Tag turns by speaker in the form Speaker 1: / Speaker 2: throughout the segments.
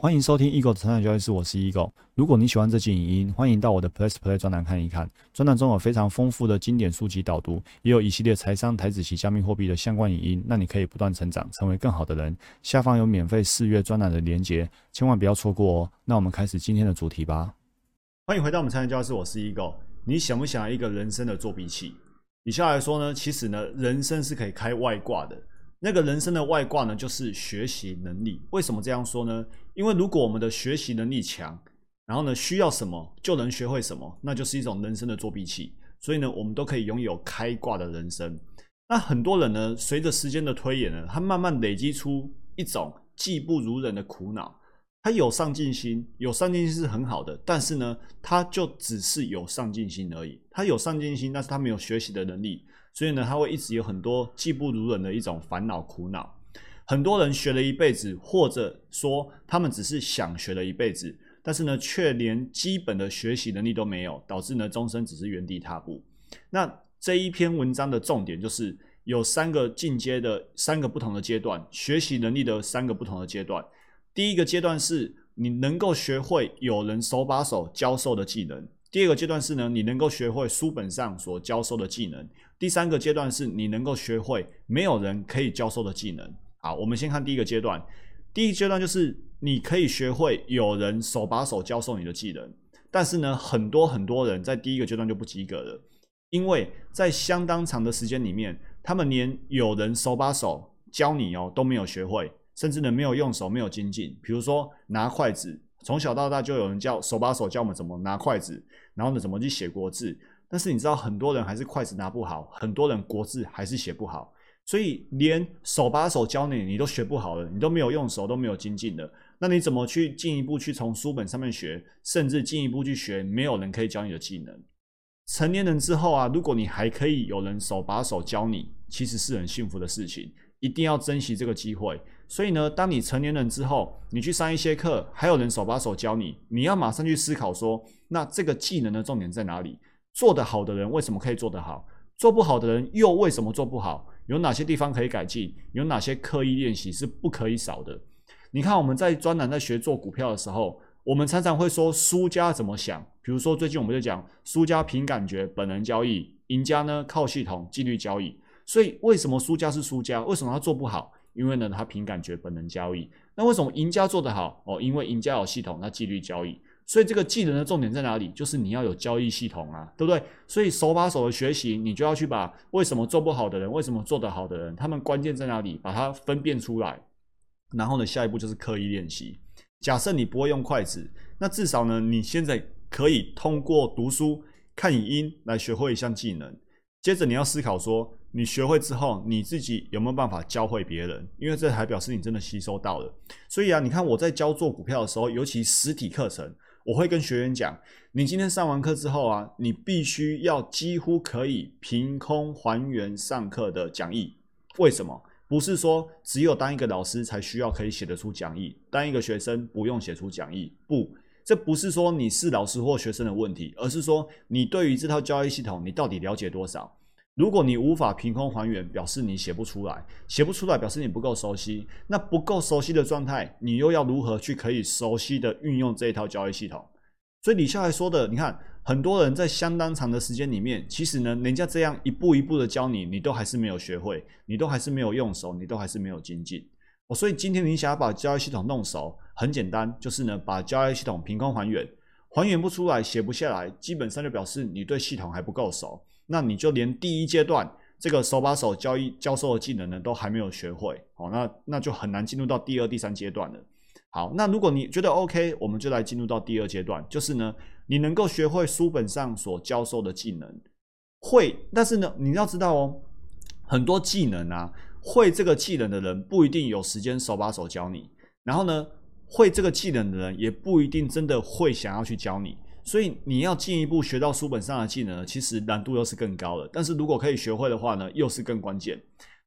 Speaker 1: 欢迎收听 Eagle 的成长交易室，我是 Eagle。如果你喜欢这期影音，欢迎到我的 Plus Play 专栏看一看。专栏中有非常丰富的经典书籍导读，也有一系列财商、台子及加密货币的相关影音，让你可以不断成长，成为更好的人。下方有免费试阅专栏的连结，千万不要错过哦。那我们开始今天的主题吧。欢迎回到我们成长教室，我是 Eagle。你想不想要一个人生的作弊器？以下来说呢，其实呢，人生是可以开外挂的。那个人生的外挂呢，就是学习能力。为什么这样说呢？因为如果我们的学习能力强，然后呢需要什么就能学会什么，那就是一种人生的作弊器。所以呢，我们都可以拥有开挂的人生。那很多人呢，随着时间的推演呢，他慢慢累积出一种技不如人的苦恼。他有上进心，有上进心是很好的，但是呢，他就只是有上进心而已。他有上进心，但是他没有学习的能力。所以呢，他会一直有很多技不如人的一种烦恼苦恼。很多人学了一辈子，或者说他们只是想学了一辈子，但是呢，却连基本的学习能力都没有，导致呢，终身只是原地踏步。那这一篇文章的重点就是有三个进阶的三个不同的阶段，学习能力的三个不同的阶段。第一个阶段是你能够学会有人手把手教授的技能。第二个阶段是呢，你能够学会书本上所教授的技能；第三个阶段是你能够学会没有人可以教授的技能。好，我们先看第一个阶段。第一阶段就是你可以学会有人手把手教授你的技能，但是呢，很多很多人在第一个阶段就不及格了，因为在相当长的时间里面，他们连有人手把手教你哦都没有学会，甚至呢没有用手，没有精进。比如说拿筷子。从小到大就有人教手把手教我们怎么拿筷子，然后呢怎么去写国字。但是你知道很多人还是筷子拿不好，很多人国字还是写不好。所以连手把手教你，你都学不好了，你都没有用手，都没有精进的。那你怎么去进一步去从书本上面学，甚至进一步去学没有人可以教你的技能？成年人之后啊，如果你还可以有人手把手教你，其实是很幸福的事情。一定要珍惜这个机会。所以呢，当你成年人之后，你去上一些课，还有人手把手教你，你要马上去思考说，那这个技能的重点在哪里？做得好的人为什么可以做得好？做不好的人又为什么做不好？有哪些地方可以改进？有哪些刻意练习是不可以少的？你看我们在专栏在学做股票的时候，我们常常会说输家怎么想？比如说最近我们就讲输家凭感觉、本能交易，赢家呢靠系统、纪律交易。所以为什么输家是输家？为什么他做不好？因为呢，他凭感觉本能交易。那为什么赢家做得好？哦，因为赢家有系统，那纪律交易。所以这个技能的重点在哪里？就是你要有交易系统啊，对不对？所以手把手的学习，你就要去把为什么做不好的人，为什么做得好的人，他们关键在哪里，把它分辨出来。然后呢，下一步就是刻意练习。假设你不会用筷子，那至少呢，你现在可以通过读书、看影音来学会一项技能。接着你要思考说。你学会之后，你自己有没有办法教会别人？因为这还表示你真的吸收到了。所以啊，你看我在教做股票的时候，尤其实体课程，我会跟学员讲：你今天上完课之后啊，你必须要几乎可以凭空还原上课的讲义。为什么？不是说只有当一个老师才需要可以写得出讲义，当一个学生不用写出讲义。不，这不是说你是老师或学生的问题，而是说你对于这套交易系统，你到底了解多少？如果你无法凭空还原，表示你写不出来，写不出来表示你不够熟悉。那不够熟悉的状态，你又要如何去可以熟悉的运用这一套交易系统？所以李笑来说的，你看很多人在相当长的时间里面，其实呢，人家这样一步一步的教你，你都还是没有学会，你都还是没有用熟，你都还是没有精进。哦，所以今天你想要把交易系统弄熟，很简单，就是呢，把交易系统凭空还原，还原不出来，写不下来，基本上就表示你对系统还不够熟。那你就连第一阶段这个手把手交易教授的技能呢，都还没有学会，哦，那那就很难进入到第二、第三阶段了。好，那如果你觉得 OK，我们就来进入到第二阶段，就是呢，你能够学会书本上所教授的技能，会，但是呢，你要知道哦，很多技能啊，会这个技能的人不一定有时间手把手教你，然后呢，会这个技能的人也不一定真的会想要去教你。所以你要进一步学到书本上的技能，其实难度又是更高的。但是如果可以学会的话呢，又是更关键。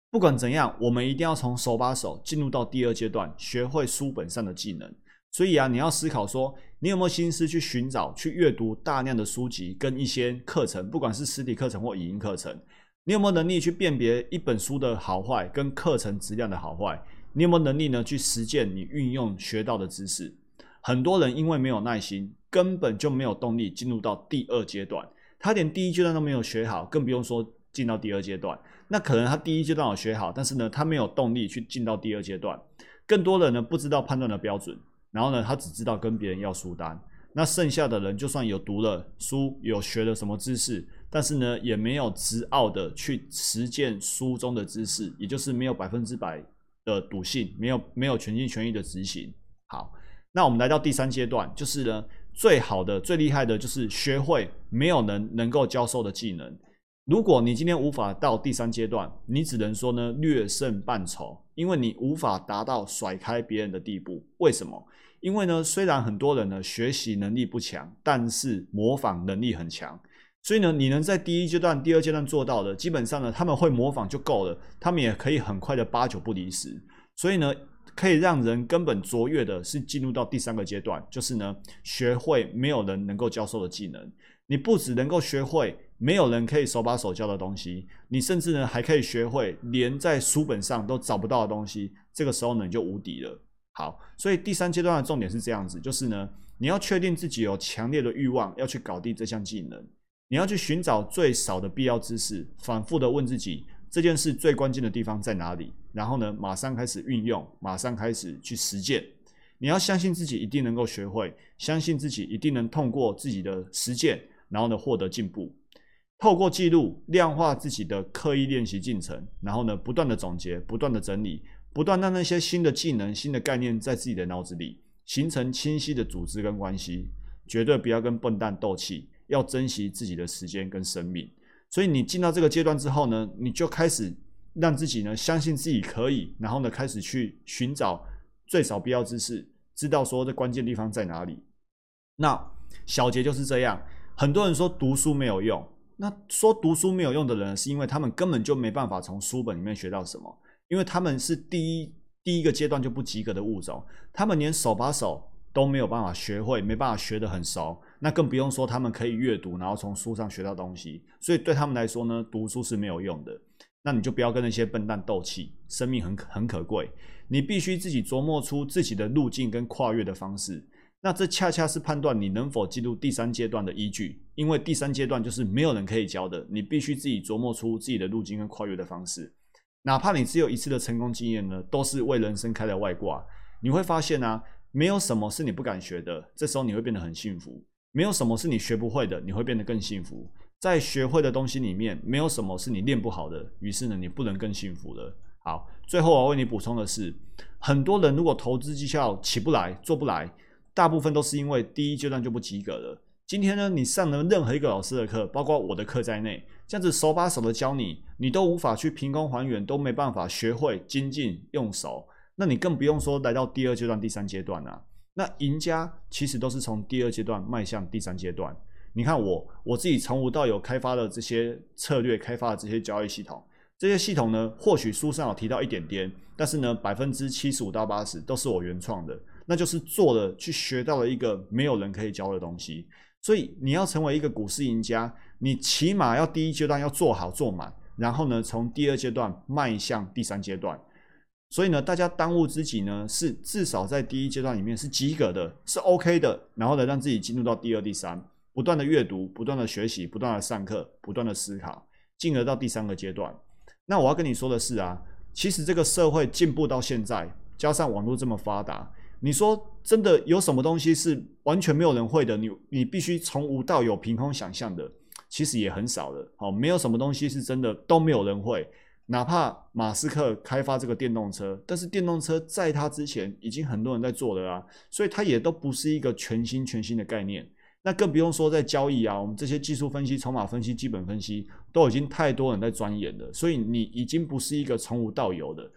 Speaker 1: 不管怎样，我们一定要从手把手进入到第二阶段，学会书本上的技能。所以啊，你要思考说，你有没有心思去寻找、去阅读大量的书籍跟一些课程，不管是实体课程或语音课程。你有没有能力去辨别一本书的好坏跟课程质量的好坏？你有没有能力呢去实践你运用学到的知识？很多人因为没有耐心，根本就没有动力进入到第二阶段。他连第一阶段都没有学好，更不用说进到第二阶段。那可能他第一阶段有学好，但是呢，他没有动力去进到第二阶段。更多人呢不知道判断的标准，然后呢，他只知道跟别人要书单。那剩下的人就算有读了书，有学了什么知识，但是呢，也没有执拗的去实践书中的知识，也就是没有百分之百的笃信，没有没有全心全意的执行。好，那我们来到第三阶段，就是呢。最好的、最厉害的就是学会没有人能够教授的技能。如果你今天无法到第三阶段，你只能说呢略胜半筹，因为你无法达到甩开别人的地步。为什么？因为呢，虽然很多人呢学习能力不强，但是模仿能力很强。所以呢，你能在第一阶段、第二阶段做到的，基本上呢他们会模仿就够了，他们也可以很快的八九不离十。所以呢。可以让人根本卓越的是进入到第三个阶段，就是呢，学会没有人能够教授的技能。你不只能够学会没有人可以手把手教的东西，你甚至呢还可以学会连在书本上都找不到的东西。这个时候呢，你就无敌了。好，所以第三阶段的重点是这样子，就是呢，你要确定自己有强烈的欲望要去搞定这项技能，你要去寻找最少的必要知识，反复的问自己。这件事最关键的地方在哪里？然后呢，马上开始运用，马上开始去实践。你要相信自己一定能够学会，相信自己一定能通过自己的实践，然后呢获得进步。透过记录量化自己的刻意练习进程，然后呢不断的总结，不断的整理，不断让那些新的技能、新的概念在自己的脑子里形成清晰的组织跟关系。绝对不要跟笨蛋斗气，要珍惜自己的时间跟生命。所以你进到这个阶段之后呢，你就开始让自己呢相信自己可以，然后呢开始去寻找最少必要知识，知道说这关键地方在哪里。那小结就是这样。很多人说读书没有用，那说读书没有用的人，是因为他们根本就没办法从书本里面学到什么，因为他们是第一第一个阶段就不及格的物种，他们连手把手。都没有办法学会，没办法学得很熟，那更不用说他们可以阅读，然后从书上学到东西。所以对他们来说呢，读书是没有用的。那你就不要跟那些笨蛋斗气，生命很很可贵，你必须自己琢磨出自己的路径跟跨越的方式。那这恰恰是判断你能否进入第三阶段的依据，因为第三阶段就是没有人可以教的，你必须自己琢磨出自己的路径跟跨越的方式。哪怕你只有一次的成功经验呢，都是为人生开了外挂。你会发现啊。没有什么是你不敢学的，这时候你会变得很幸福。没有什么是你学不会的，你会变得更幸福。在学会的东西里面，没有什么是你练不好的，于是呢，你不能更幸福了。好，最后我要为你补充的是，很多人如果投资绩效起不来、做不来，大部分都是因为第一阶段就不及格了。今天呢，你上了任何一个老师的课，包括我的课在内，这样子手把手的教你，你都无法去凭空还原，都没办法学会精进用手。那你更不用说来到第二阶段、第三阶段啊。那赢家其实都是从第二阶段迈向第三阶段。你看我，我自己从无到有开发的这些策略，开发的这些交易系统，这些系统呢，或许书上有提到一点点，但是呢，百分之七十五到八十都是我原创的。那就是做了去学到了一个没有人可以教的东西。所以你要成为一个股市赢家，你起码要第一阶段要做好做满，然后呢，从第二阶段迈向第三阶段。所以呢，大家当务之急呢，是至少在第一阶段里面是及格的，是 OK 的，然后呢，让自己进入到第二、第三，不断的阅读，不断的学习，不断的上课，不断的思考，进而到第三个阶段。那我要跟你说的是啊，其实这个社会进步到现在，加上网络这么发达，你说真的有什么东西是完全没有人会的？你你必须从无到有，凭空想象的，其实也很少的。好，没有什么东西是真的都没有人会。哪怕马斯克开发这个电动车，但是电动车在他之前已经很多人在做了啊，所以它也都不是一个全新全新的概念。那更不用说在交易啊，我们这些技术分析、筹码分析、基本分析都已经太多人在钻研了，所以你已经不是一个从无到有的。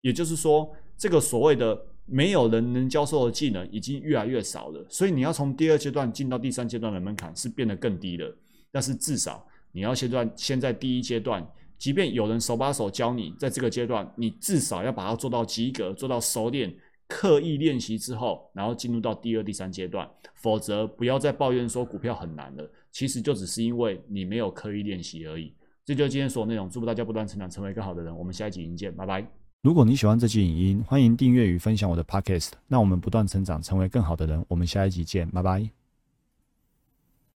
Speaker 1: 也就是说，这个所谓的没有人能教授的技能已经越来越少了，所以你要从第二阶段进到第三阶段的门槛是变得更低了。但是至少你要先在先在第一阶段。即便有人手把手教你，在这个阶段，你至少要把它做到及格，做到熟练，刻意练习之后，然后进入到第二、第三阶段。否则，不要再抱怨说股票很难了，其实就只是因为你没有刻意练习而已。这就是今天所有内容，祝福大家不断成长，成为更好的人。我们下一集见，拜拜。如果你喜欢这期影音，欢迎订阅与分享我的 Podcast。那我们不断成长，成为更好的人。我们下一集见，拜拜。